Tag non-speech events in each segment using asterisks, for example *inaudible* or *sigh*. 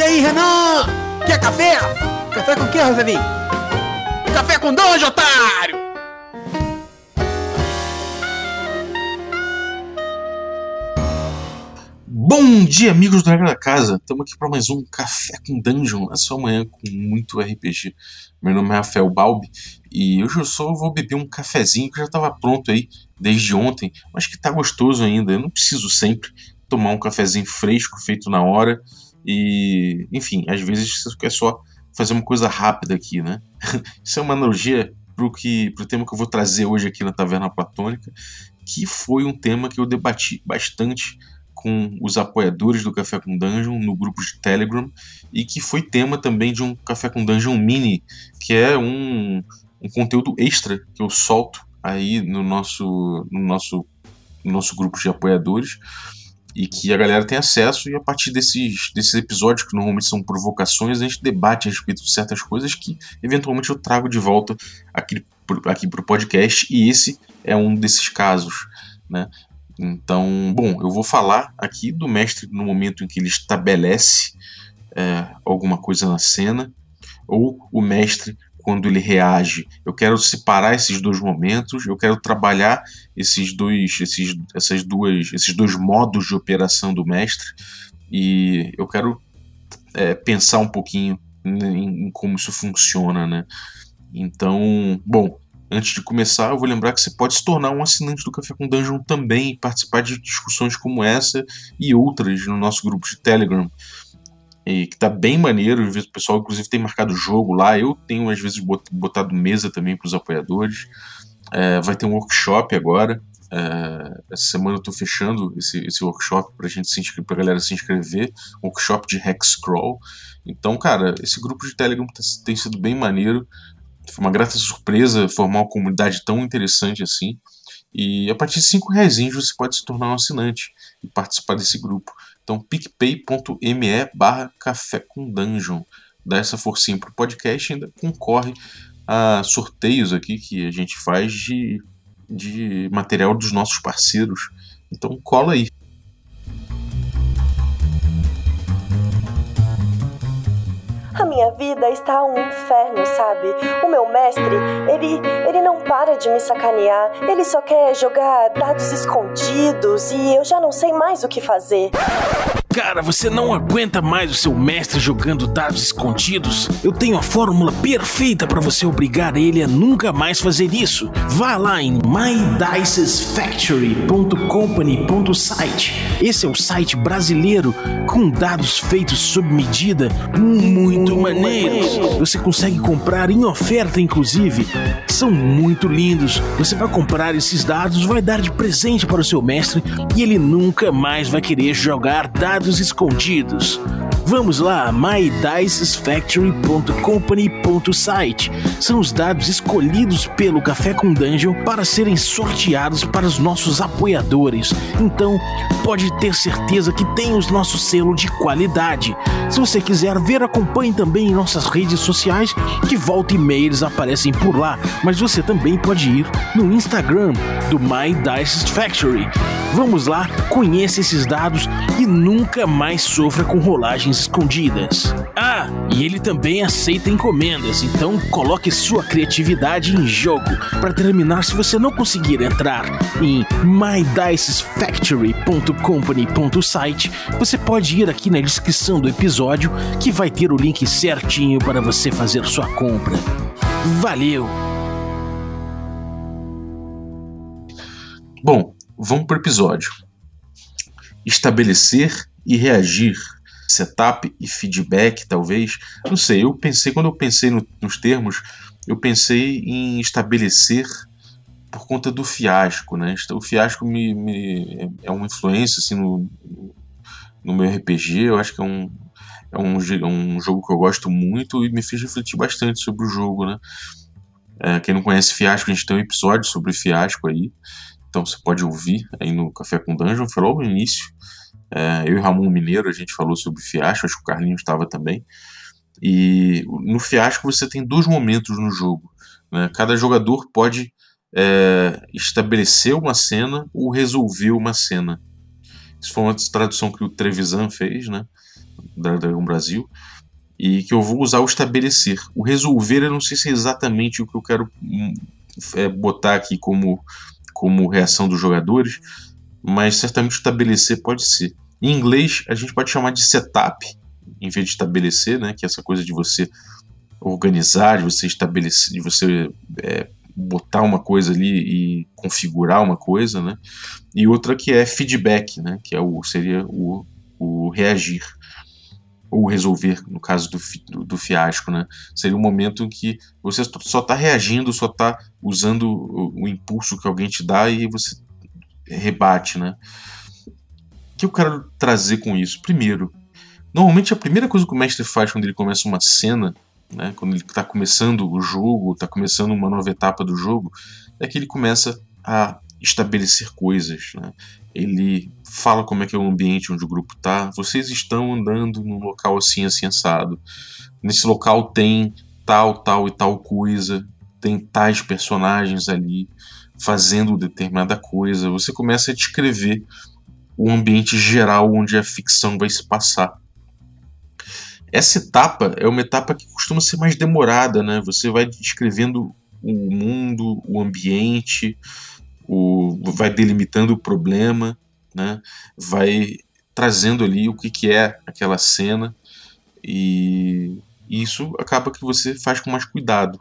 E aí, Renan? Quer café? Café com o que, Rosalinho? Café com dois, otário! Bom dia, amigos do Regra da Casa. Estamos aqui para mais um Café com Dungeon, na sua manhã com muito RPG. Meu nome é Rafael Balbi e hoje eu só vou beber um cafezinho que já estava pronto aí desde ontem, mas que está gostoso ainda. Eu não preciso sempre tomar um cafezinho fresco, feito na hora. E, enfim, às vezes quer só fazer uma coisa rápida aqui, né? *laughs* Isso é uma analogia pro, que, pro tema que eu vou trazer hoje aqui na Taverna Platônica, que foi um tema que eu debati bastante com os apoiadores do Café com Dungeon no grupo de Telegram e que foi tema também de um Café com Dungeon Mini, que é um, um conteúdo extra que eu solto aí no nosso, no nosso, no nosso grupo de apoiadores e que a galera tem acesso e a partir desses, desses episódios que normalmente são provocações a gente debate a respeito de certas coisas que eventualmente eu trago de volta aqui, aqui para o podcast e esse é um desses casos, né? Então, bom, eu vou falar aqui do mestre no momento em que ele estabelece é, alguma coisa na cena, ou o mestre quando ele reage. Eu quero separar esses dois momentos, eu quero trabalhar esses dois, esses, essas duas, esses dois modos de operação do mestre, e eu quero é, pensar um pouquinho em, em como isso funciona, né? Então, bom, Antes de começar, eu vou lembrar que você pode se tornar um assinante do Café com Dungeon também e participar de discussões como essa e outras no nosso grupo de Telegram. E que tá bem maneiro, o pessoal inclusive tem marcado jogo lá. Eu tenho às vezes botado mesa também para os apoiadores. É, vai ter um workshop agora. É, essa semana eu tô fechando esse, esse workshop pra gente se inscrever, pra galera se inscrever. Workshop de Hexcrawl. Então, cara, esse grupo de Telegram tá, tem sido bem maneiro. Foi uma grata surpresa formar uma comunidade tão interessante assim. E a partir de 5 reais você pode se tornar um assinante e participar desse grupo. Então, picpay.me barra café com dungeon. Dá essa forcinha pro podcast e ainda concorre a sorteios aqui que a gente faz de, de material dos nossos parceiros. Então cola aí. Minha vida está um inferno, sabe? O meu mestre, ele, ele não para de me sacanear. Ele só quer jogar dados escondidos e eu já não sei mais o que fazer. Cara, você não aguenta mais o seu mestre jogando dados escondidos? Eu tenho a fórmula perfeita para você obrigar ele a nunca mais fazer isso. Vá lá em mydicesfactory.company.site. Esse é o site brasileiro com dados feitos sob medida, muito maneiros. Você consegue comprar em oferta, inclusive. São muito lindos. Você vai comprar esses dados, vai dar de presente para o seu mestre e ele nunca mais vai querer jogar dados dados escondidos. Vamos lá, mydicesfactory.company.site. São os dados escolhidos pelo Café com Dungeon para serem sorteados para os nossos apoiadores. Então, pode ter certeza que tem os nossos selo de qualidade. Se você quiser ver, acompanhe também nossas redes sociais, que volta e meia eles aparecem por lá. Mas você também pode ir no Instagram do My Factory. Vamos lá, conheça esses dados e nunca mais sofra com rolagens escondidas. Ah, e ele também aceita encomendas, então coloque sua criatividade em jogo. Para terminar, se você não conseguir entrar em mydicesfactory.company.site, você pode ir aqui na descrição do episódio que vai ter o link certinho para você fazer sua compra. Valeu! Bom, vamos para o episódio. Estabelecer e reagir. Setup e feedback, talvez. Não sei, eu pensei, quando eu pensei no, nos termos, eu pensei em estabelecer por conta do fiasco, né? O fiasco me, me é uma influência assim, no, no meu RPG, eu acho que é um, é um, é um jogo que eu gosto muito e me fez refletir bastante sobre o jogo, né? É, quem não conhece Fiasco, a gente tem um episódio sobre Fiasco aí. Então você pode ouvir aí no Café com Dungeon, foi logo no início. É, eu e Ramon Mineiro, a gente falou sobre fiasco, acho que o Carlinhos estava também. E no fiasco você tem dois momentos no jogo. Né? Cada jogador pode é, estabelecer uma cena ou resolver uma cena. Isso foi uma tradução que o Trevisan fez, né? da Dragão Brasil e que eu vou usar o estabelecer. O resolver eu não sei se é exatamente o que eu quero hum, é, botar aqui como, como reação dos jogadores, mas certamente estabelecer pode ser. Em inglês a gente pode chamar de setup em vez de estabelecer, né, que é essa coisa de você organizar, de você estabelecer, de você é, botar uma coisa ali e configurar uma coisa, né? E outra que é feedback, né? Que é o seria o, o reagir ou resolver, no caso do, do, do, fiasco, né? Seria um momento em que você só está reagindo, só está usando o, o, impulso que alguém te dá e você rebate, né? O que eu quero trazer com isso? Primeiro, normalmente a primeira coisa que o mestre faz quando ele começa uma cena né, quando ele está começando o jogo, está começando uma nova etapa do jogo, é que ele começa a estabelecer coisas. Né? Ele fala como é que é o ambiente onde o grupo está. Vocês estão andando num local assim, assim, assado. Nesse local tem tal, tal e tal coisa. Tem tais personagens ali fazendo determinada coisa. Você começa a descrever o ambiente geral onde a ficção vai se passar. Essa etapa é uma etapa que costuma ser mais demorada, né? Você vai descrevendo o mundo, o ambiente, o, vai delimitando o problema, né? Vai trazendo ali o que, que é aquela cena e isso acaba que você faz com mais cuidado.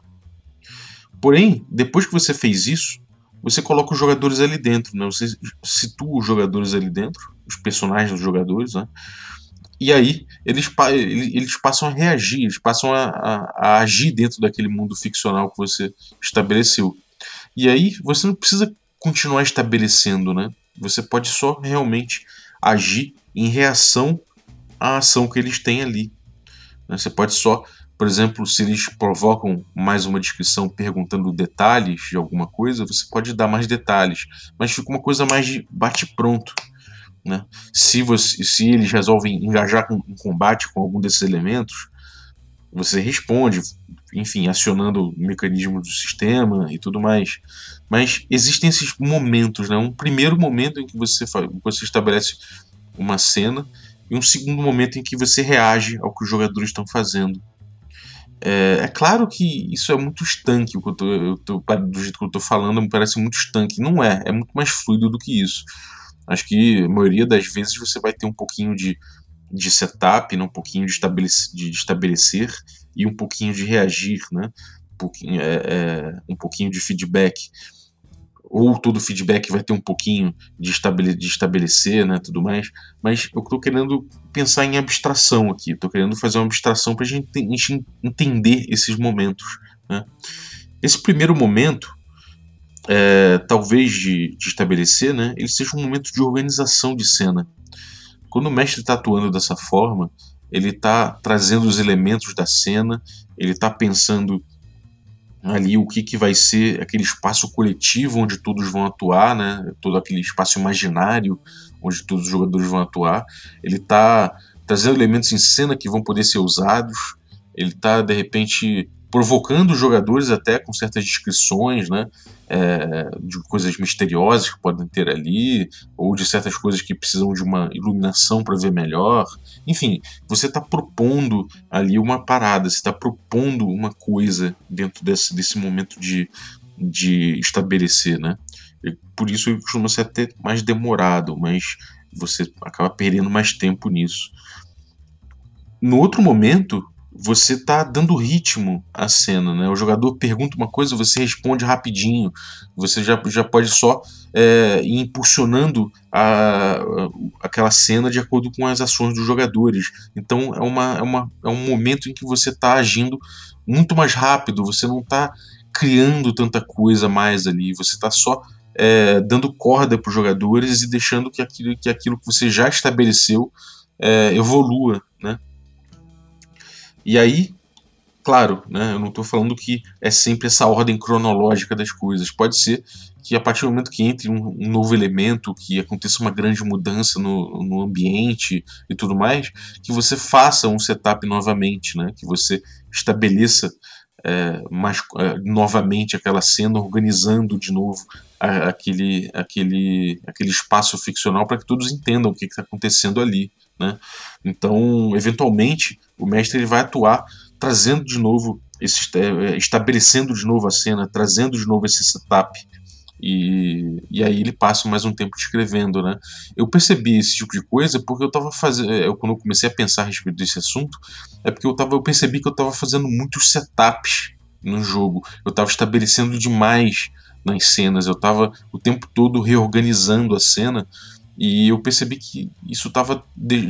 Porém, depois que você fez isso, você coloca os jogadores ali dentro, né? Você situa os jogadores ali dentro, os personagens dos jogadores, né? E aí eles, eles passam a reagir, eles passam a, a, a, agir dentro daquele mundo ficcional que você estabeleceu. E aí você não precisa continuar estabelecendo, né? Você pode só realmente agir em reação à ação que eles têm ali. Né? Você pode só, por exemplo, se eles provocam mais uma descrição perguntando detalhes de alguma coisa, você pode dar mais detalhes, mas fica uma coisa mais de bate-pronto. Né? Se, você, se eles resolvem engajar com, em combate com algum desses elementos, você responde, enfim, acionando o mecanismo do sistema e tudo mais. Mas existem esses momentos, né? Um primeiro momento em que você, você estabelece uma cena e um segundo momento em que você reage ao que os jogadores estão fazendo. É, é claro que isso é muito estanque, o que eu tô, eu tô, do jeito que eu estou falando, me parece muito estanque. Não é, é muito mais fluido do que isso. Acho que a maioria das vezes você vai ter um pouquinho de, de setup, né? um pouquinho de, estabelecer, de estabelecer e um pouquinho de reagir, né? um, pouquinho, é, é, um pouquinho de feedback. Ou todo feedback vai ter um pouquinho de, estabele, de estabelecer, né, tudo mais. Mas eu estou querendo pensar em abstração aqui. Estou querendo fazer uma abstração para a gente entender esses momentos. Né? Esse primeiro momento é, talvez de, de, estabelecer, né, ele seja um momento de organização de cena. Quando o mestre está atuando dessa forma, ele está trazendo os elementos da cena, ele está pensando ali o que, que vai ser aquele espaço coletivo onde todos vão atuar, né, todo aquele espaço imaginário onde todos os jogadores vão atuar. Ele está trazendo elementos em cena que vão poder ser usados. Ele está de repente provocando os jogadores até com certas descrições, né? É, de coisas misteriosas que podem ter ali, ou de certas coisas que precisam de uma iluminação para ver melhor. Enfim, você está propondo ali uma parada, você está propondo uma coisa dentro desse, desse momento de, de estabelecer, né? E por isso ele costuma ser até mais demorado, mas você acaba perdendo mais tempo nisso. No outro momento, você está dando ritmo à cena, né? O jogador pergunta uma coisa, você responde rapidinho. Você já, já pode só é, ir impulsionando a, aquela cena de acordo com as ações dos jogadores. Então é, uma, é, uma, é um momento em que você está agindo muito mais rápido, você não está criando tanta coisa mais ali, você está só é, dando corda para os jogadores e deixando que aquilo, que aquilo que você já estabeleceu é, evolua, né? E aí, claro, né, eu não estou falando que é sempre essa ordem cronológica das coisas. Pode ser que a partir do momento que entre um, um novo elemento, que aconteça uma grande mudança no, no, ambiente e tudo mais, que você faça um setup novamente, né, que você estabeleça é, mais, é, novamente aquela cena, organizando de novo a, aquele, aquele, aquele espaço ficcional para que todos entendam o que está acontecendo ali. Né? Então, eventualmente, o mestre ele vai atuar trazendo de novo, esse, é, estabelecendo de novo a cena, trazendo de novo esse setup e, e aí ele passa mais um tempo escrevendo, né? Eu percebi esse tipo de coisa porque eu tava fazendo. Eu, quando eu comecei a pensar a respeito desse assunto, é porque eu, tava, eu percebi que eu tava fazendo muitos setups no jogo. Eu tava estabelecendo demais nas cenas, eu tava o tempo todo reorganizando a cena. E eu percebi que isso estava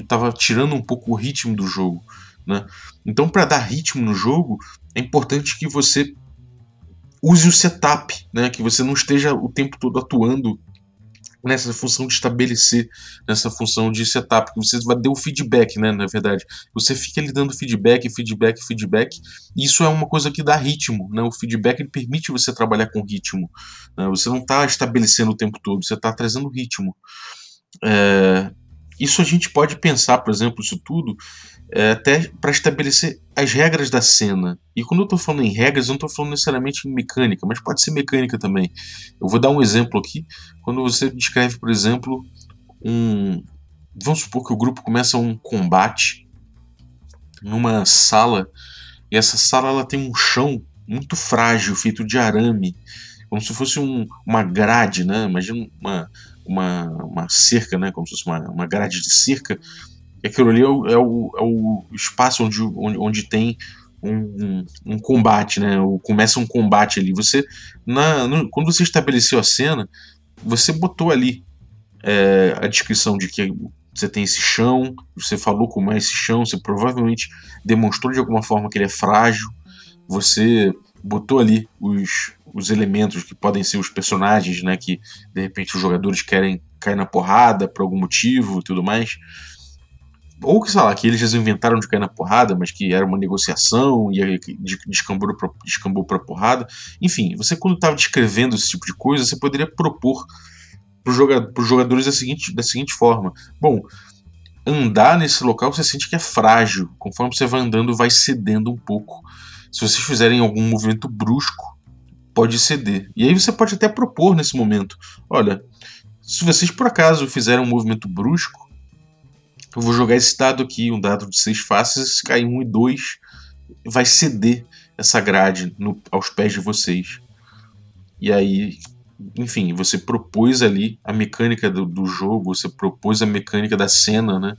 tava tirando um pouco o ritmo do jogo. Né? Então, para dar ritmo no jogo, é importante que você use o setup, né? Que você não esteja o tempo todo atuando nessa função de estabelecer, nessa função de setup, que você vai dar o feedback, né, na verdade. Você fica ali dando feedback, feedback, feedback, e isso é uma coisa que dá ritmo, né, o feedback ele permite você trabalhar com ritmo, né? você não está estabelecendo o tempo todo, você está trazendo ritmo. É... Isso a gente pode pensar, por exemplo, isso tudo, é, até para estabelecer as regras da cena. E quando eu estou falando em regras, eu não estou falando necessariamente em mecânica, mas pode ser mecânica também. Eu vou dar um exemplo aqui. Quando você descreve, por exemplo, um. Vamos supor que o grupo começa um combate numa sala e essa sala ela tem um chão muito frágil, feito de arame, como se fosse um, uma grade, né? Imagina uma, uma, uma cerca, né? Como se fosse uma, uma grade de cerca aquilo ali é o, é o, é o espaço onde, onde, onde tem um, um, um, combate, né? Começa um combate ali. Você, na, no, quando você estabeleceu a cena, você botou ali é, a descrição de que você tem esse chão, você falou como é esse chão, você provavelmente demonstrou de alguma forma que ele é frágil, você botou ali os, os elementos que podem ser os personagens, né? Que de repente os jogadores querem cair na porrada por algum motivo e tudo mais ou que, sei lá, que eles inventaram de cair na porrada, mas que era uma negociação e descambou pra, descambou pra porrada. Enfim, você quando estava descrevendo esse tipo de coisa, você poderia propor para os jogadores da seguinte, da seguinte forma: bom, andar nesse local você sente que é frágil, conforme você vai andando, vai cedendo um pouco. Se vocês fizerem algum movimento brusco, pode ceder. E aí você pode até propor nesse momento: olha, se vocês por acaso fizerem um movimento brusco, eu vou jogar esse dado aqui, um dado de seis faces, se cair um e dois, vai ceder essa grade no, aos pés de vocês. E aí, enfim, você propôs ali a mecânica do, do jogo, você propôs a mecânica da cena, né?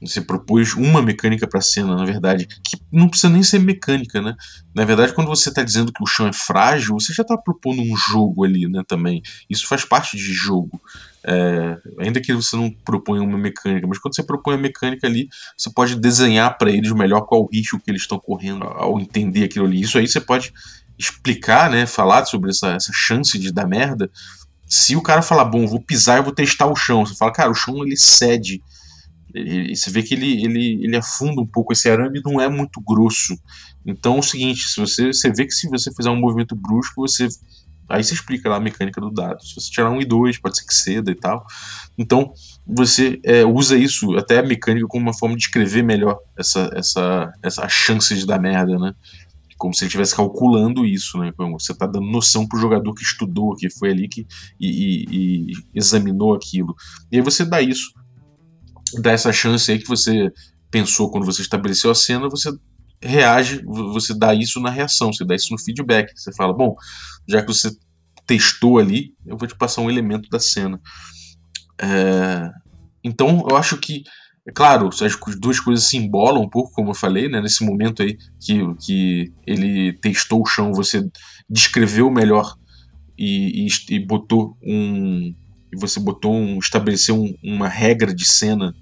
Você propôs uma mecânica para a cena, na verdade, que não precisa nem ser mecânica, né? Na verdade, quando você está dizendo que o chão é frágil, você já está propondo um jogo ali, né? Também. Isso faz parte de jogo. É, ainda que você não proponha uma mecânica, mas quando você propõe a mecânica ali, você pode desenhar para eles melhor qual o risco que eles estão correndo ao entender aquilo ali. Isso aí você pode explicar, né? Falar sobre essa, essa chance de dar merda. Se o cara falar, bom, vou pisar, eu vou testar o chão. Você fala, cara, o chão ele cede ele, você vê que ele, ele, ele afunda um pouco, esse arame não é muito grosso. Então é o seguinte, se você, você vê que se você fizer um movimento brusco, você. Aí você explica lá a mecânica do dado. Se você tirar um e dois, pode ser que ceda e tal. Então, você é, usa isso, até a mecânica, como uma forma de escrever melhor essa, essa, essa chance de dar merda, né? Como se ele estivesse calculando isso, né? Você está dando noção para o jogador que estudou, que foi ali que e, e, e examinou aquilo. E aí você dá isso dá essa chance aí que você pensou quando você estabeleceu a cena, você reage, você dá isso na reação, você dá isso no feedback. Você fala, bom, já que você testou ali, eu vou te passar um elemento da cena. É... Então, eu acho que, é claro, as duas coisas se embolam um pouco, como eu falei, né? Nesse momento aí que, que ele testou o chão, você descreveu melhor e, e, e botou um, e você botou um, estabeleceu um, uma regra de cena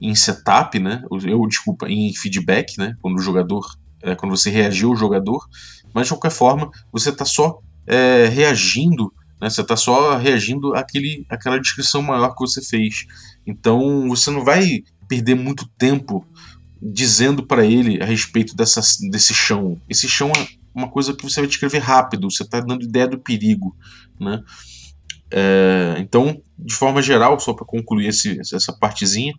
em setup, né? Eu desculpa, em feedback, né? Quando o jogador, é, quando você reagiu ao jogador, mas de qualquer forma você está só é, reagindo, né? Você está só reagindo àquele, àquela descrição maior que você fez. Então você não vai perder muito tempo dizendo para ele a respeito dessa, desse chão. Esse chão é uma coisa que você vai descrever rápido. Você está dando ideia do perigo, né? É, então, de forma geral, só para concluir esse, essa partezinha,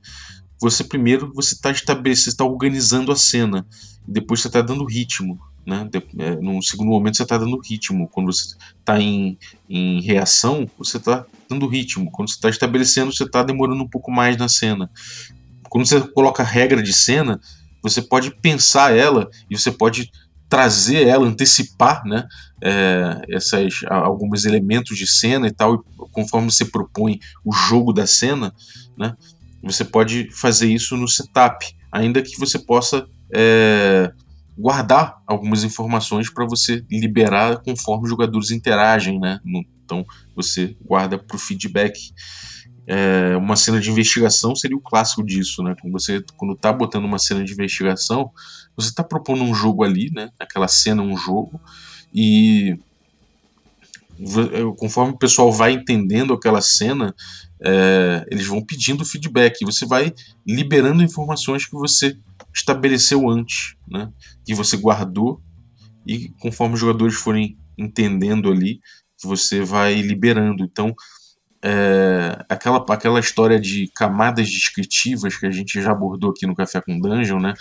você primeiro você está estabelecendo, está organizando a cena, depois você está dando ritmo. Né? É, no segundo momento você está dando ritmo. Quando você está em, em reação, você está dando ritmo. Quando você está estabelecendo, você está demorando um pouco mais na cena. Quando você coloca regra de cena, você pode pensar ela e você pode trazer ela, antecipar, né, é, essas, alguns elementos de cena e tal, e conforme você propõe o jogo da cena, né, você pode fazer isso no setup, ainda que você possa é, guardar algumas informações para você liberar conforme os jogadores interagem, né, então você guarda para o feedback. É, uma cena de investigação seria o clássico disso, né? Quando você quando tá botando uma cena de investigação, você está propondo um jogo ali, né? Aquela cena um jogo e conforme o pessoal vai entendendo aquela cena, é, eles vão pedindo feedback. Você vai liberando informações que você estabeleceu antes, né? Que você guardou e conforme os jogadores forem entendendo ali, você vai liberando. Então é, aquela, aquela história de camadas descritivas que a gente já abordou aqui no Café com Dungeon, né?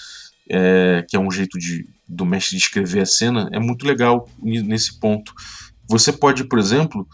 É, que é um jeito de, do mestre descrever a cena, é muito legal nesse ponto. Você pode, por exemplo,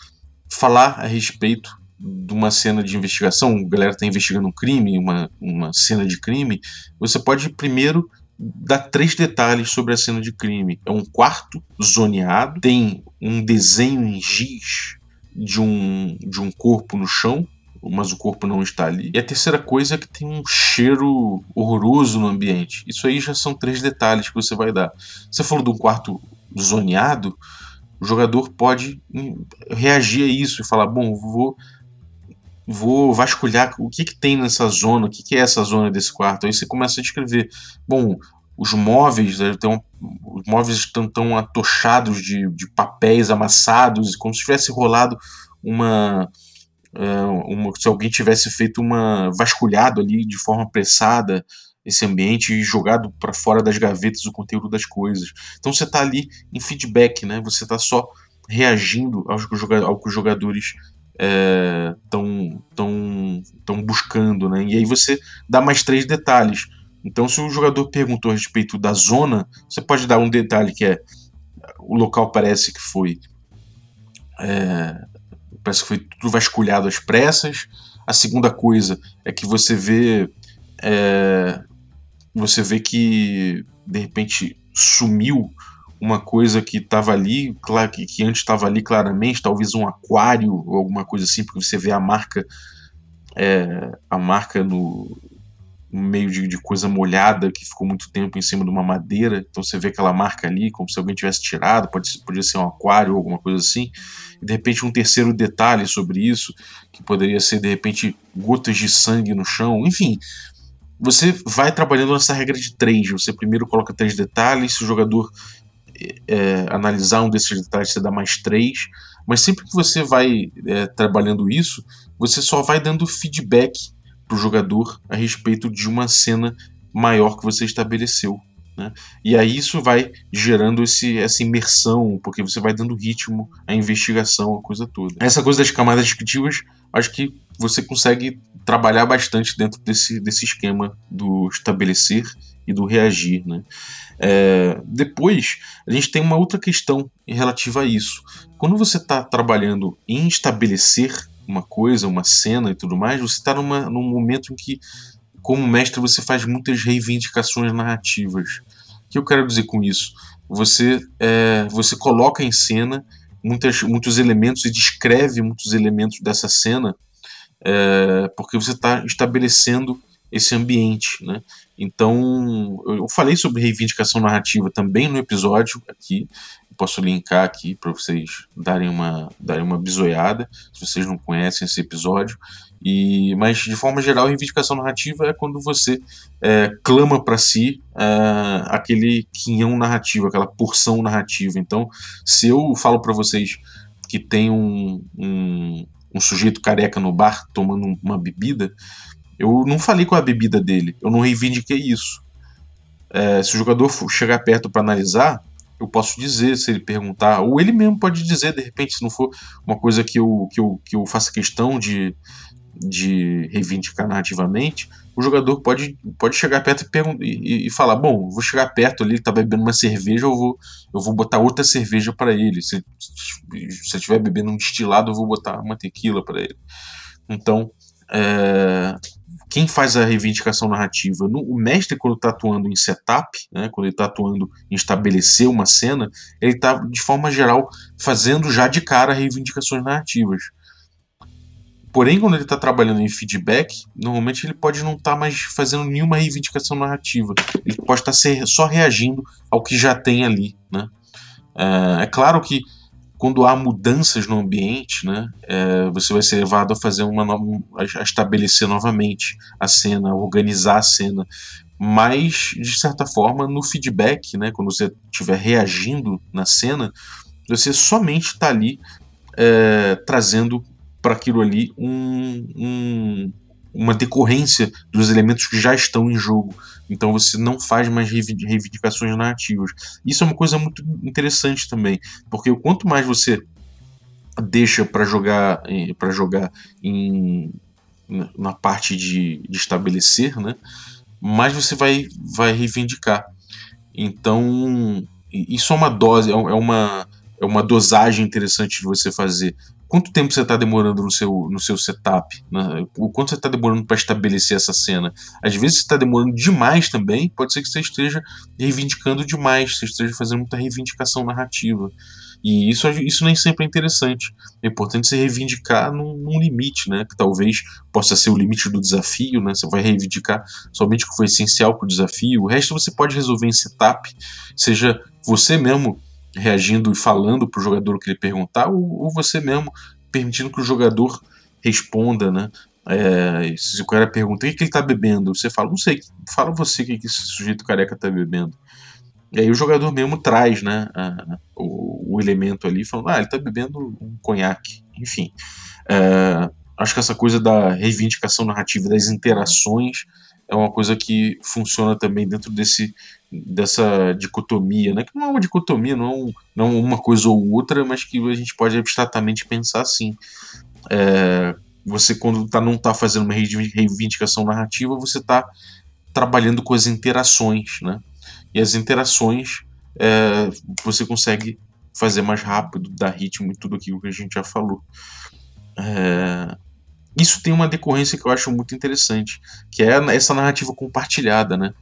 falar a respeito de uma cena de investigação, a galera está investigando um crime, uma, uma cena de crime, você pode primeiro dar três detalhes sobre a cena de crime. É um quarto zoneado, tem um desenho em giz de um, de um corpo no chão, mas o corpo não está ali. E a terceira coisa é que tem um cheiro horroroso no ambiente. Isso aí já são três detalhes que você vai dar. Você falou de um quarto zoneado, o jogador pode reagir a isso e falar: bom, vou vou vasculhar o que, que tem nessa zona, o que, que é essa zona desse quarto. Aí você começa a descrever. Bom, os móveis, né, então, os móveis estão tão atochados de, de papéis amassados, como se tivesse rolado uma, uma, se alguém tivesse feito uma vasculhado ali de forma apressada esse ambiente e jogado para fora das gavetas o conteúdo das coisas. Então você está ali em feedback, né? Você está só reagindo ao que, ao que os jogadores estão é, tão, tão buscando, né? E aí você dá mais três detalhes. Então, se o jogador perguntou a respeito da zona, você pode dar um detalhe que é o local parece que foi é, parece que foi tudo vasculhado às pressas. A segunda coisa é que você vê é, você vê que de repente sumiu uma coisa que estava ali, claro que, que antes estava ali claramente, talvez um aquário ou alguma coisa assim, porque você vê a marca é, a marca no, meio de, de, coisa molhada que ficou muito tempo em cima de uma madeira. Então você vê aquela marca ali, como se alguém tivesse tirado, pode, podia ser um aquário ou alguma coisa assim. E de repente um terceiro detalhe sobre isso, que poderia ser de repente gotas de sangue no chão. Enfim, você vai trabalhando nessa regra de três. Você primeiro coloca três detalhes, se o jogador é, analisar um desses detalhes, você dá mais três. Mas sempre que você vai é, trabalhando isso, você só vai dando feedback para o jogador a respeito de uma cena maior que você estabeleceu. Né? E aí isso vai gerando esse, essa imersão, porque você vai dando ritmo à investigação, a coisa toda. Essa coisa das camadas descritivas, acho que você consegue trabalhar bastante dentro desse, desse esquema do estabelecer e do reagir. Né? É, depois, a gente tem uma outra questão relativa a isso. Quando você está trabalhando em estabelecer uma coisa, uma cena e tudo mais, você está num momento em que, como mestre, você faz muitas reivindicações narrativas. O que eu quero dizer com isso? Você, é, você coloca em cena muitas, muitos elementos e descreve muitos elementos dessa cena é, porque você está estabelecendo esse ambiente, né? Então, eu falei sobre reivindicação narrativa também no episódio aqui, posso linkar aqui para vocês darem uma, darem uma bisoiada, se vocês não conhecem esse episódio. E, mas, de forma geral, a reivindicação narrativa é quando você é, clama para si é, aquele quinhão narrativo, aquela porção narrativa. Então, se eu falo para vocês que tem um, um, um sujeito careca no bar tomando uma bebida, eu não falei com a bebida dele, eu não reivindiquei isso. É, se o jogador chegar perto para analisar, eu posso dizer se ele perguntar, ou ele mesmo pode dizer, de repente, se não for uma coisa que eu, que eu, que eu faça questão de, de reivindicar narrativamente, o jogador pode, pode chegar perto e, e, e falar: Bom, vou chegar perto ali, ele tá bebendo uma cerveja, eu vou, eu vou botar outra cerveja para ele. Se, eu estiver bebendo um destilado, eu vou botar uma tequila para ele. Então, é, quem faz a reivindicação narrativa? O mestre, quando está atuando em setup, né, quando ele está atuando em estabelecer uma cena, ele está, de forma geral, fazendo já de cara reivindicações narrativas. Porém, quando ele está trabalhando em feedback, normalmente ele pode não estar tá mais fazendo nenhuma reivindicação narrativa. Ele pode estar tá só reagindo ao que já tem ali. Né? É, é claro que quando há mudanças no ambiente, né, é, você vai ser levado a fazer uma a estabelecer novamente a cena, a organizar a cena. Mas, de certa forma, no feedback, né, quando você estiver reagindo na cena, você somente está ali é, trazendo para aquilo ali um, um, uma decorrência dos elementos que já estão em jogo. Então você não faz mais reivindicações narrativas. Isso é uma coisa muito interessante também, porque quanto mais você deixa para jogar para jogar em, na parte de, de estabelecer, né, mais você vai vai reivindicar. Então isso é uma dose, é, é uma é uma dosagem interessante de você fazer quanto tempo você está demorando no seu, no seu setup, né? o quanto você está demorando para estabelecer essa cena. Às vezes você está demorando demais também, pode ser que você esteja reivindicando demais, você esteja fazendo muita reivindicação narrativa. E isso, isso nem sempre é interessante. É importante você reivindicar num, num, limite, né? Que talvez possa ser o limite do desafio, né? Você vai reivindicar somente o que foi essencial para o desafio. O resto você pode resolver em setup, seja você mesmo reagindo e falando para o jogador o que ele perguntar, ou, ou, você mesmo permitindo que o jogador responda, né? É, se o cara pergunta o que, que ele está bebendo, você fala, não sei, fala você o que, que esse sujeito careca está bebendo. E aí o jogador mesmo traz né, a, o, o, elemento ali, falando, ah, ele está bebendo um conhaque. Enfim, é, acho que essa coisa da reivindicação narrativa, das interações, é uma coisa que funciona também dentro desse dessa dicotomia, né? Que não é uma dicotomia, não é, não é uma coisa ou outra, mas que a gente pode abstratamente pensar assim. É, você quando tá, não está fazendo uma reivindicação narrativa, você está trabalhando com as interações, né? E as interações é, você consegue fazer mais rápido, dar ritmo e tudo aquilo que a gente já falou. É, isso tem uma decorrência que eu acho muito interessante, que é essa narrativa compartilhada, né?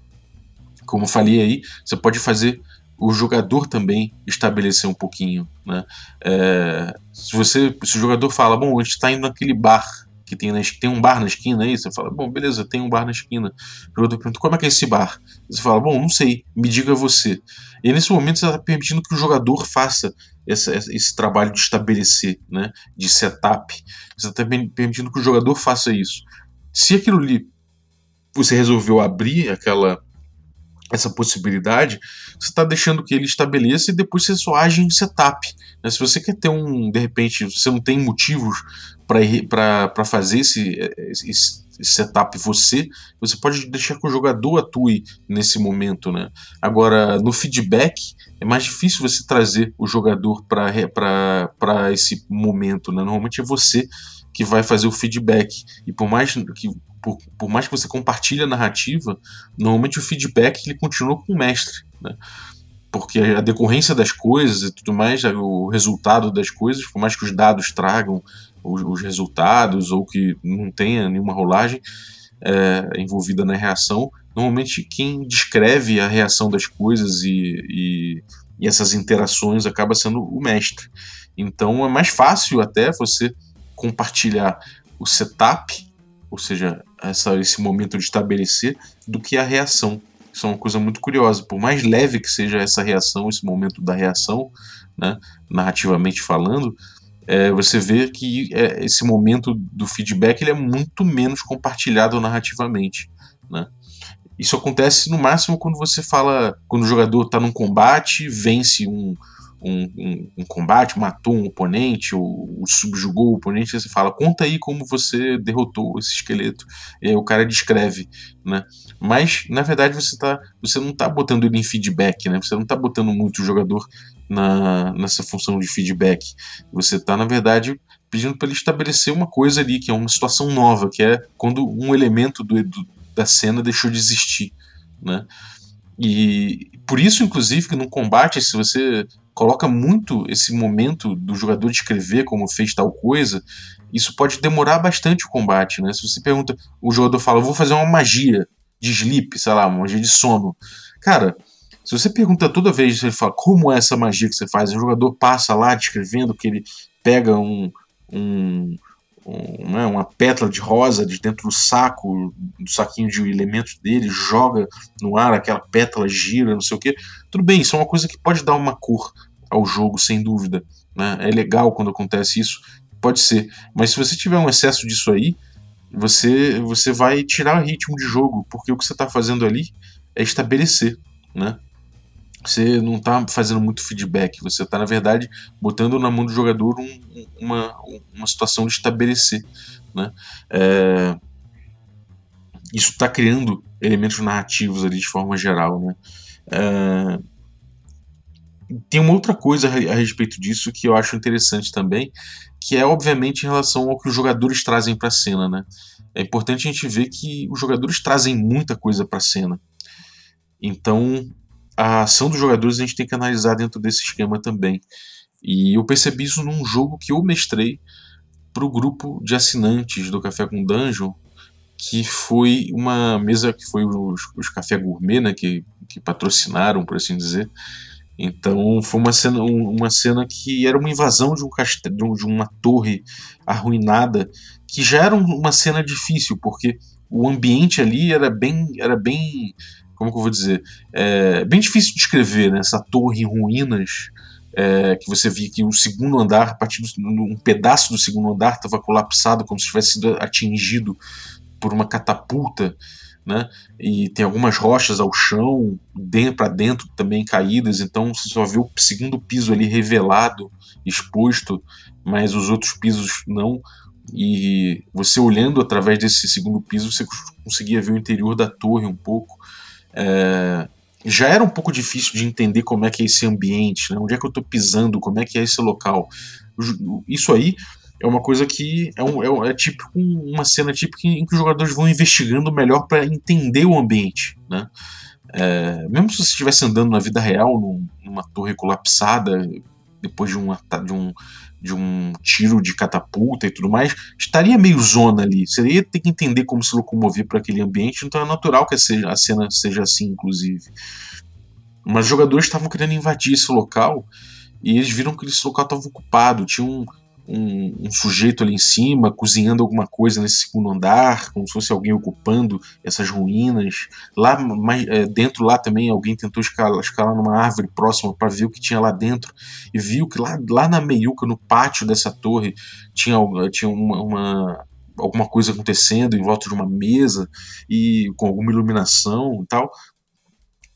Como falei aí, você pode fazer o jogador também estabelecer um pouquinho, né? É, se você, se o jogador fala, bom, a gente está indo naquele bar que tem, na, tem um bar na esquina aí, você fala, bom, beleza, tem um bar na esquina. O jogador pergunta, como é que é esse bar? Você fala, bom, não sei, me diga você. E nesse momento você está permitindo que o jogador faça esse, esse trabalho de estabelecer, né, de setup. Você está permitindo que o jogador faça isso. Se aquilo ali você resolveu abrir aquela essa possibilidade, você está deixando que ele estabeleça e depois você só age em setup. Né? Se você quer ter um, de repente, você não tem motivos para fazer esse, esse, esse, setup você, você pode deixar que o jogador atue nesse momento. Né? Agora, no feedback, é mais difícil você trazer o jogador para esse momento. Né? Normalmente é você que vai fazer o feedback. E por mais que por, por mais que você compartilhe a narrativa, normalmente o feedback ele continua com o mestre, né? Porque a decorrência das coisas e tudo mais, o resultado das coisas, por mais que os dados tragam os, os resultados ou que não tenha nenhuma rolagem é, envolvida na reação, normalmente quem descreve a reação das coisas e, e, e essas interações acaba sendo o mestre. Então é mais fácil até você compartilhar o setup, ou seja, essa, esse momento de estabelecer, do que a reação. Isso é uma coisa muito curiosa. Por mais leve que seja essa reação, esse momento da reação, né, narrativamente falando, é, você vê que é, esse momento do feedback ele é muito menos compartilhado narrativamente. Né? Isso acontece no máximo quando você fala, quando o jogador está num combate, vence um, um, um, um, combate, matou um oponente, ou, ou, subjugou o oponente, você fala, conta aí como você derrotou esse esqueleto. E aí o cara descreve, né? Mas, na verdade, você, tá, você não está botando ele em feedback, né? Você não está botando muito o jogador na, nessa função de feedback. Você está, na verdade, pedindo para ele estabelecer uma coisa ali, que é uma situação nova, que é quando um elemento do, do, da cena deixou de existir, né? E por isso, inclusive, que no combate, se você coloca muito esse momento do jogador descrever como fez tal coisa, isso pode demorar bastante o combate, né? Se você pergunta, o jogador fala, vou fazer uma magia de sleep, sei lá, uma magia de sono. Cara, se você pergunta toda vez, ele fala, como é essa magia que você faz? O jogador passa lá descrevendo que ele pega um, um, um, né, uma pétala de rosa de dentro do saco, do saquinho de elementos dele, joga no ar, aquela pétala gira, não sei o que. Tudo bem, isso é uma coisa que pode dar uma cor ao jogo, sem dúvida. Né? É legal quando acontece isso, pode ser. Mas se você tiver um excesso disso aí, você, você vai tirar o ritmo de jogo, porque o que você está fazendo ali é estabelecer. Né? Você não está fazendo muito feedback, você está, na verdade, botando na mão do jogador um, uma, uma situação de estabelecer. Né? É, isso está criando elementos narrativos ali de forma geral. Né? É, tem uma outra coisa a respeito disso que eu acho interessante também, que é obviamente em relação ao que os jogadores trazem para a cena. Né? É importante a gente ver que os jogadores trazem muita coisa para a cena. Então, a ação dos jogadores a gente tem que analisar dentro desse esquema também. E eu percebi isso num jogo que eu mestrei para o grupo de assinantes do Café com Dungeon, que foi uma mesa que foi os, os Café Gourmet, né, que, que patrocinaram, por assim dizer. Então foi uma cena, uma cena que era uma invasão de, um castelo, de uma torre arruinada, que já era uma cena difícil, porque o ambiente ali era bem, era bem como que eu vou dizer? É bem difícil de descrever, né? Essa torre em ruínas, é, que você via que o segundo andar, a partir de um pedaço do segundo andar estava colapsado, como se tivesse sido atingido por uma catapulta, né? E tem algumas rochas ao chão, para dentro também caídas, então você só vê o segundo piso ali revelado, exposto, mas os outros pisos não. E você olhando através desse segundo piso, você conseguia ver o interior da torre um pouco. É, já era um pouco difícil de entender como é que é esse ambiente, né? onde é que eu estou pisando, como é que é esse local. Isso aí é uma coisa que é, um, é, é típico, uma cena típica em que os jogadores vão investigando melhor para entender o ambiente. Né? É, mesmo se você estivesse andando na vida real, numa torre colapsada, depois de, uma, de um de um tiro de catapulta e tudo mais, estaria meio zona ali. Você ia ter que entender como se locomover para aquele ambiente, então é natural que a cena seja assim, inclusive. Mas os jogadores estavam querendo invadir esse local e eles viram que esse local estava ocupado. Tinha um, um, um, sujeito ali em cima cozinhando alguma coisa nesse segundo andar, como se fosse alguém ocupando essas ruínas. Lá mais, é, dentro lá também alguém tentou escalar, escalar numa árvore próxima para ver o que tinha lá dentro e viu que lá, lá na meiuca, no pátio dessa torre, tinha, tinha uma, uma alguma coisa acontecendo em volta de uma mesa e com alguma iluminação e tal.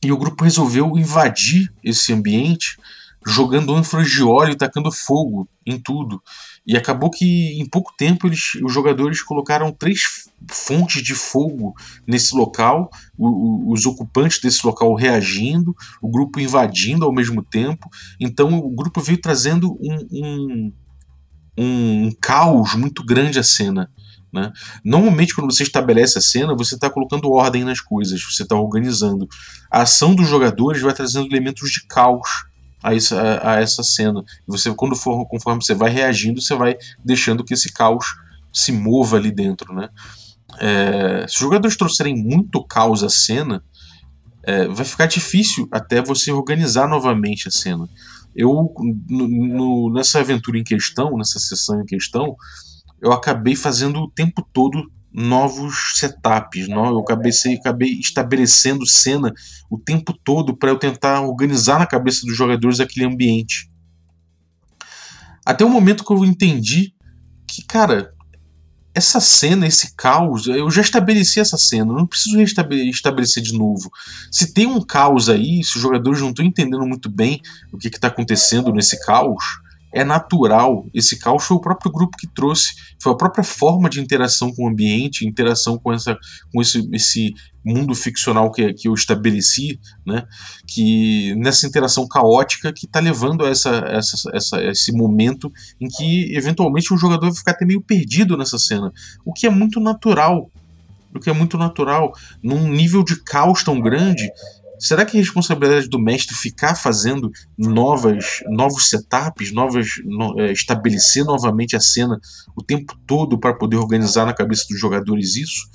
E o grupo resolveu invadir esse ambiente jogando ânforas de óleo tacando fogo em tudo. E acabou que em pouco tempo eles, os jogadores colocaram três fontes de fogo nesse local, o, o, os ocupantes desse local reagindo, o grupo invadindo ao mesmo tempo. Então o grupo veio trazendo um, um, um, um caos muito grande à cena. Né? Normalmente, quando você estabelece a cena, você está colocando ordem nas coisas, você está organizando. A ação dos jogadores vai trazendo elementos de caos a, isso, a, a essa cena. Você, quando for, conforme você vai reagindo, você vai deixando que esse caos se mova ali dentro, né? É, se os jogadores trouxerem muito caos à cena, é, vai ficar difícil até você organizar novamente a cena. Eu, no, no, nessa aventura em questão, nessa sessão em questão, eu acabei fazendo o tempo todo novos setups. Não? Eu acabei, acabei estabelecendo cena o tempo todo para eu tentar organizar na cabeça dos jogadores aquele ambiente. Até o momento que eu entendi que, cara, essa cena, esse caos, eu já estabeleci essa cena, não preciso estabelecer de novo. Se tem um caos aí, se os jogadores não estão entendendo muito bem o que está acontecendo nesse caos, é natural. Esse caos foi o próprio grupo que trouxe, foi a própria forma de interação com o ambiente, interação com, essa, com esse, esse mundo ficcional que, que eu estabeleci, né? Que nessa interação caótica que está levando a essa, essa, essa, esse momento em que eventualmente o jogador vai ficar até meio perdido nessa cena, o que é muito natural. O que é muito natural. Num nível de caos tão grande, Será que é responsabilidade do mestre ficar fazendo novas, novos setups, novas, no, é, estabelecer novamente a cena o tempo todo para poder organizar na cabeça dos jogadores isso?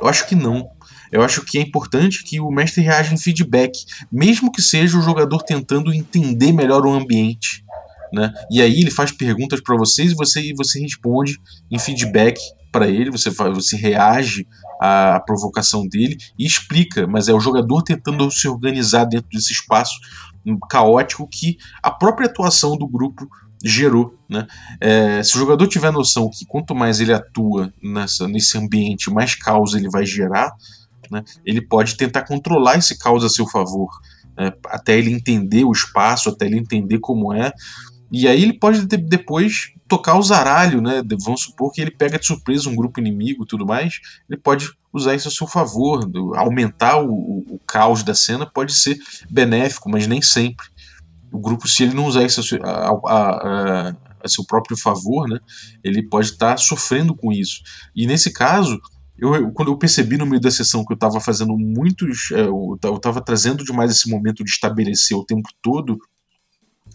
Eu acho que não. Eu acho que é importante que o mestre reaja em feedback, mesmo que seja o jogador tentando entender melhor o ambiente. Né? E aí ele faz perguntas para vocês e você, e você responde em feedback para ele, você, você reage à, à provocação dele e explica, mas é o jogador tentando se organizar dentro desse espaço caótico que a própria atuação do grupo gerou. Né? É, se o jogador tiver noção que quanto mais ele atua nessa, nesse ambiente, mais caos ele vai gerar, né? ele pode tentar controlar esse caos a seu favor, né? até ele entender o espaço, até ele entender como é. E aí ele pode depois tocar o zaralho, né? Vamos supor que ele pega de surpresa um grupo inimigo e tudo mais. Ele pode usar isso a seu favor, aumentar o, o, caos da cena pode ser benéfico, mas nem sempre. O grupo, se ele não usar isso a, a, a, a seu próprio favor, né? Ele pode estar tá sofrendo com isso. E nesse caso, eu, quando eu percebi no meio da sessão que eu estava fazendo muitos. É, eu estava trazendo demais esse momento de estabelecer o tempo todo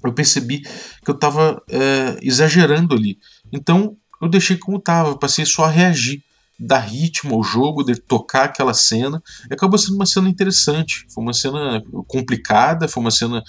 eu percebi que eu estava é, exagerando ali. Então eu deixei como estava, passei só a reagir, dar ritmo ao jogo, de tocar aquela cena. E acabou sendo uma cena interessante. Foi uma cena complicada, foi uma cena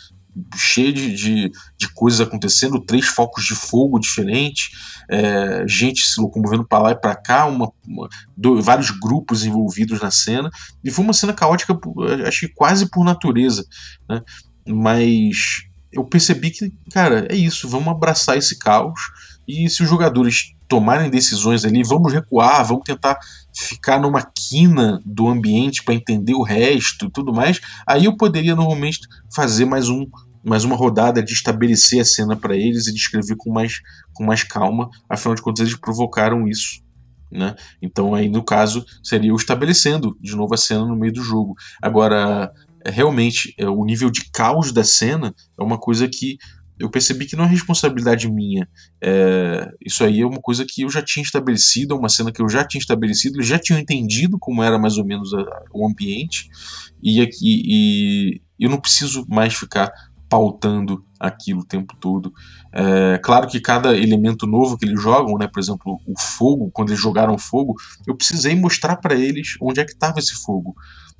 cheia de, de, de coisas acontecendo, três focos de fogo diferentes, é, gente se locomovendo para lá e para cá, uma, uma do, vários grupos envolvidos na cena. E foi uma cena caótica, acho que quase por natureza. Né? Mas eu percebi que, cara, é isso, vamos abraçar esse caos e se os jogadores tomarem decisões ali, vamos recuar, vamos tentar ficar numa quina do ambiente para entender o resto e tudo mais, aí eu poderia normalmente fazer mais um mais uma rodada de estabelecer a cena para eles e descrever com mais, com mais calma, afinal de contas eles provocaram isso. Né? Então aí no caso seria eu estabelecendo de novo a cena no meio do jogo. Agora é, realmente é, o nível de caos da cena é uma coisa que eu percebi que não é responsabilidade minha. É, isso aí é uma coisa que eu já tinha estabelecido, é uma cena que eu já tinha estabelecido, eles já tinham entendido como era mais ou menos a, o ambiente, e, e, e eu não preciso mais ficar pautando aquilo o tempo todo. É, claro que cada elemento novo que eles jogam, né, por exemplo, o fogo, quando eles jogaram fogo, eu precisei mostrar para eles onde é que estava esse fogo.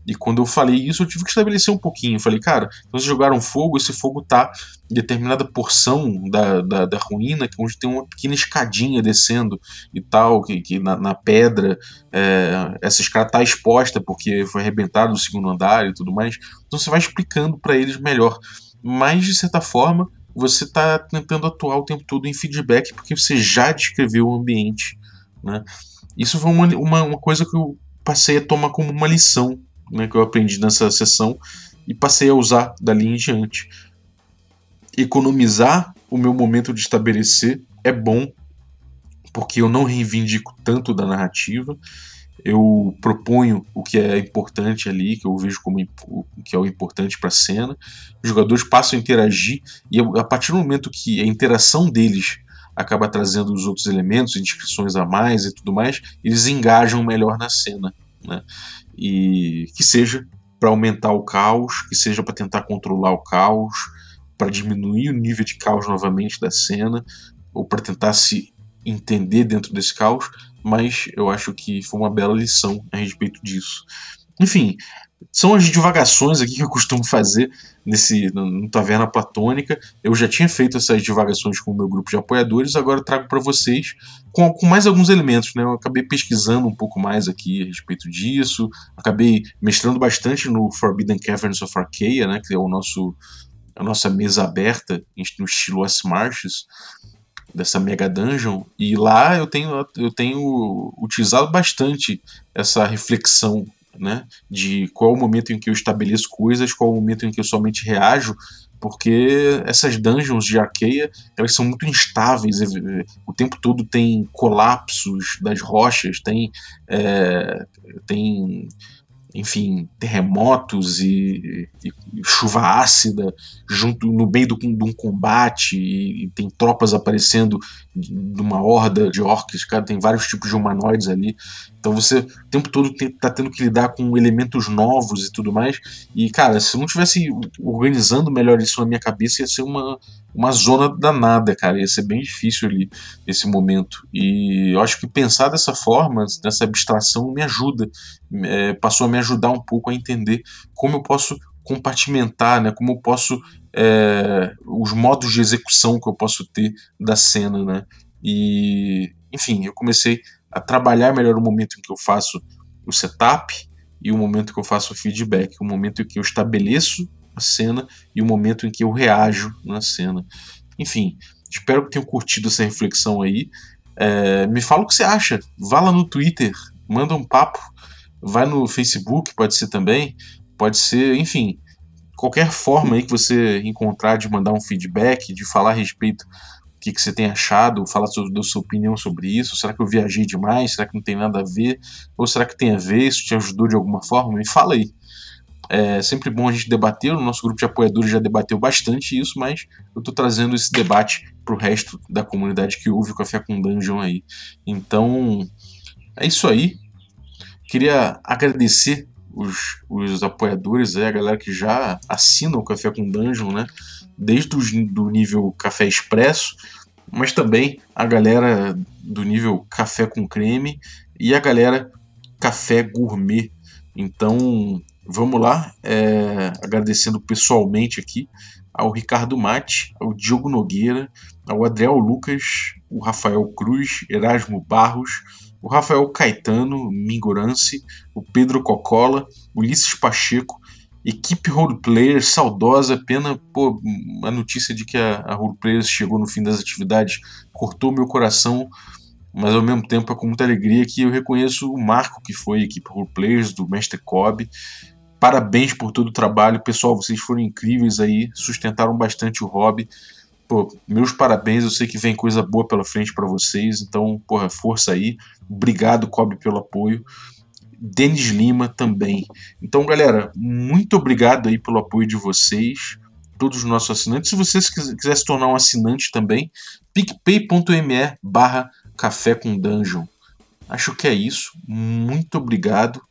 E quando eu falei isso, eu tive que estabelecer um pouquinho. Eu falei, cara, então vocês jogaram fogo, esse fogo tá em determinada porção da, da, da ruína, onde tem uma pequena escadinha descendo e tal, que, que na, na pedra é, essa escada tá exposta porque foi arrebentada no segundo andar e tudo mais. Então você vai explicando para eles melhor. Mas, de certa forma, você está tentando atuar o tempo todo em feedback porque você já descreveu o ambiente. Né? Isso foi uma, uma, uma coisa que eu passei a tomar como uma lição né, que eu aprendi nessa sessão e passei a usar dali em diante. Economizar o meu momento de estabelecer é bom, porque eu não reivindico tanto da narrativa, eu proponho o que é importante ali, que eu vejo como o que é o importante para a cena. Os jogadores passam a interagir e a partir do momento que a interação deles acaba trazendo os outros elementos, inscrições a mais e tudo mais, eles engajam melhor na cena. Né? E que seja para aumentar o caos, que seja para tentar controlar o caos, para diminuir o nível de caos novamente da cena, ou para tentar se entender dentro desse caos, mas eu acho que foi uma bela lição a respeito disso. Enfim, são as divagações aqui que eu costumo fazer nesse no Taverna Platônica. Eu já tinha feito essas divagações com o meu grupo de apoiadores, agora trago para vocês com, com, mais alguns elementos. Né? Eu acabei pesquisando um pouco mais aqui a respeito disso, acabei mestrando bastante no Forbidden Caverns of Arcaea, né? que é o nosso, a nossa mesa aberta no estilo As Marches dessa Mega Dungeon, e lá eu tenho, eu tenho utilizado bastante essa reflexão né? De qual o momento em que eu estabeleço coisas, qual o momento em que eu somente reajo, porque essas dungeons de Arkeia, elas são muito instáveis, o tempo todo tem colapsos das rochas, tem, é, tem enfim, terremotos e, e, e, chuva ácida junto no meio do, de um combate e, e, tem tropas aparecendo de uma horda de orcs, cara, tem vários tipos de humanoides ali. Então você o tempo todo tem, tá tendo que lidar com elementos novos e tudo mais. E, cara, se eu não tivesse organizando melhor isso na minha cabeça, ia ser uma, uma zona danada, cara. Ia ser bem difícil ali esse momento. E eu acho que pensar dessa forma, nessa abstração, me ajuda. É, passou a me ajudar um pouco a entender como eu posso compartimentar, né? Como eu posso é, os modos de execução que eu posso ter da cena, né? E enfim, eu comecei a trabalhar melhor o momento em que eu faço o setup e o momento que eu faço o feedback, o momento em que eu estabeleço a cena e o momento em que eu reajo na cena. Enfim, espero que tenham curtido essa reflexão aí. É, me fala o que você acha. Vá lá no Twitter, manda um papo. Vai no Facebook, pode ser também. Pode ser, enfim, qualquer forma aí que você encontrar de mandar um feedback, de falar a respeito que, que você tem achado, falar da sua opinião sobre isso. Será que eu viajei demais? Será que não tem nada a ver? Ou será que tem a ver? Isso te ajudou de alguma forma? Me fala aí. É sempre bom a gente debater, o nosso grupo de apoiadores já debateu bastante isso, mas eu estou trazendo esse debate para o resto da comunidade que ouve o Café com Dungeon aí. Então, é isso aí. Queria agradecer os, os apoiadores, é, a galera que já assina o Café com Dungeon, né? Desde do nível Café Expresso, mas também a galera do nível Café com Creme e a galera Café Gourmet. Então, vamos lá, é, agradecendo pessoalmente aqui ao Ricardo Mate, ao Diogo Nogueira, ao Adriel Lucas, o Rafael Cruz, Erasmo Barros, o Rafael Caetano, Mingorance, o Pedro Cocola, Ulisses Pacheco, equipe Roleplayers saudosa, pena, pô, a notícia de que a, a Roleplayers chegou no fim das atividades cortou meu coração, mas ao mesmo tempo é com muita alegria que eu reconheço o Marco, que foi a equipe Roleplayers do Mestre Cobb, parabéns por todo o trabalho, pessoal, vocês foram incríveis aí, sustentaram bastante o hobby, pô, meus parabéns, eu sei que vem coisa boa pela frente para vocês, então, porra, força aí. Obrigado, Kobe, pelo apoio. Denis Lima também. Então, galera, muito obrigado aí pelo apoio de vocês, todos os nossos assinantes. Se vocês quiserem se tornar um assinante também, picpay.me barra café com dungeon. Acho que é isso. Muito obrigado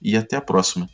e até a próxima.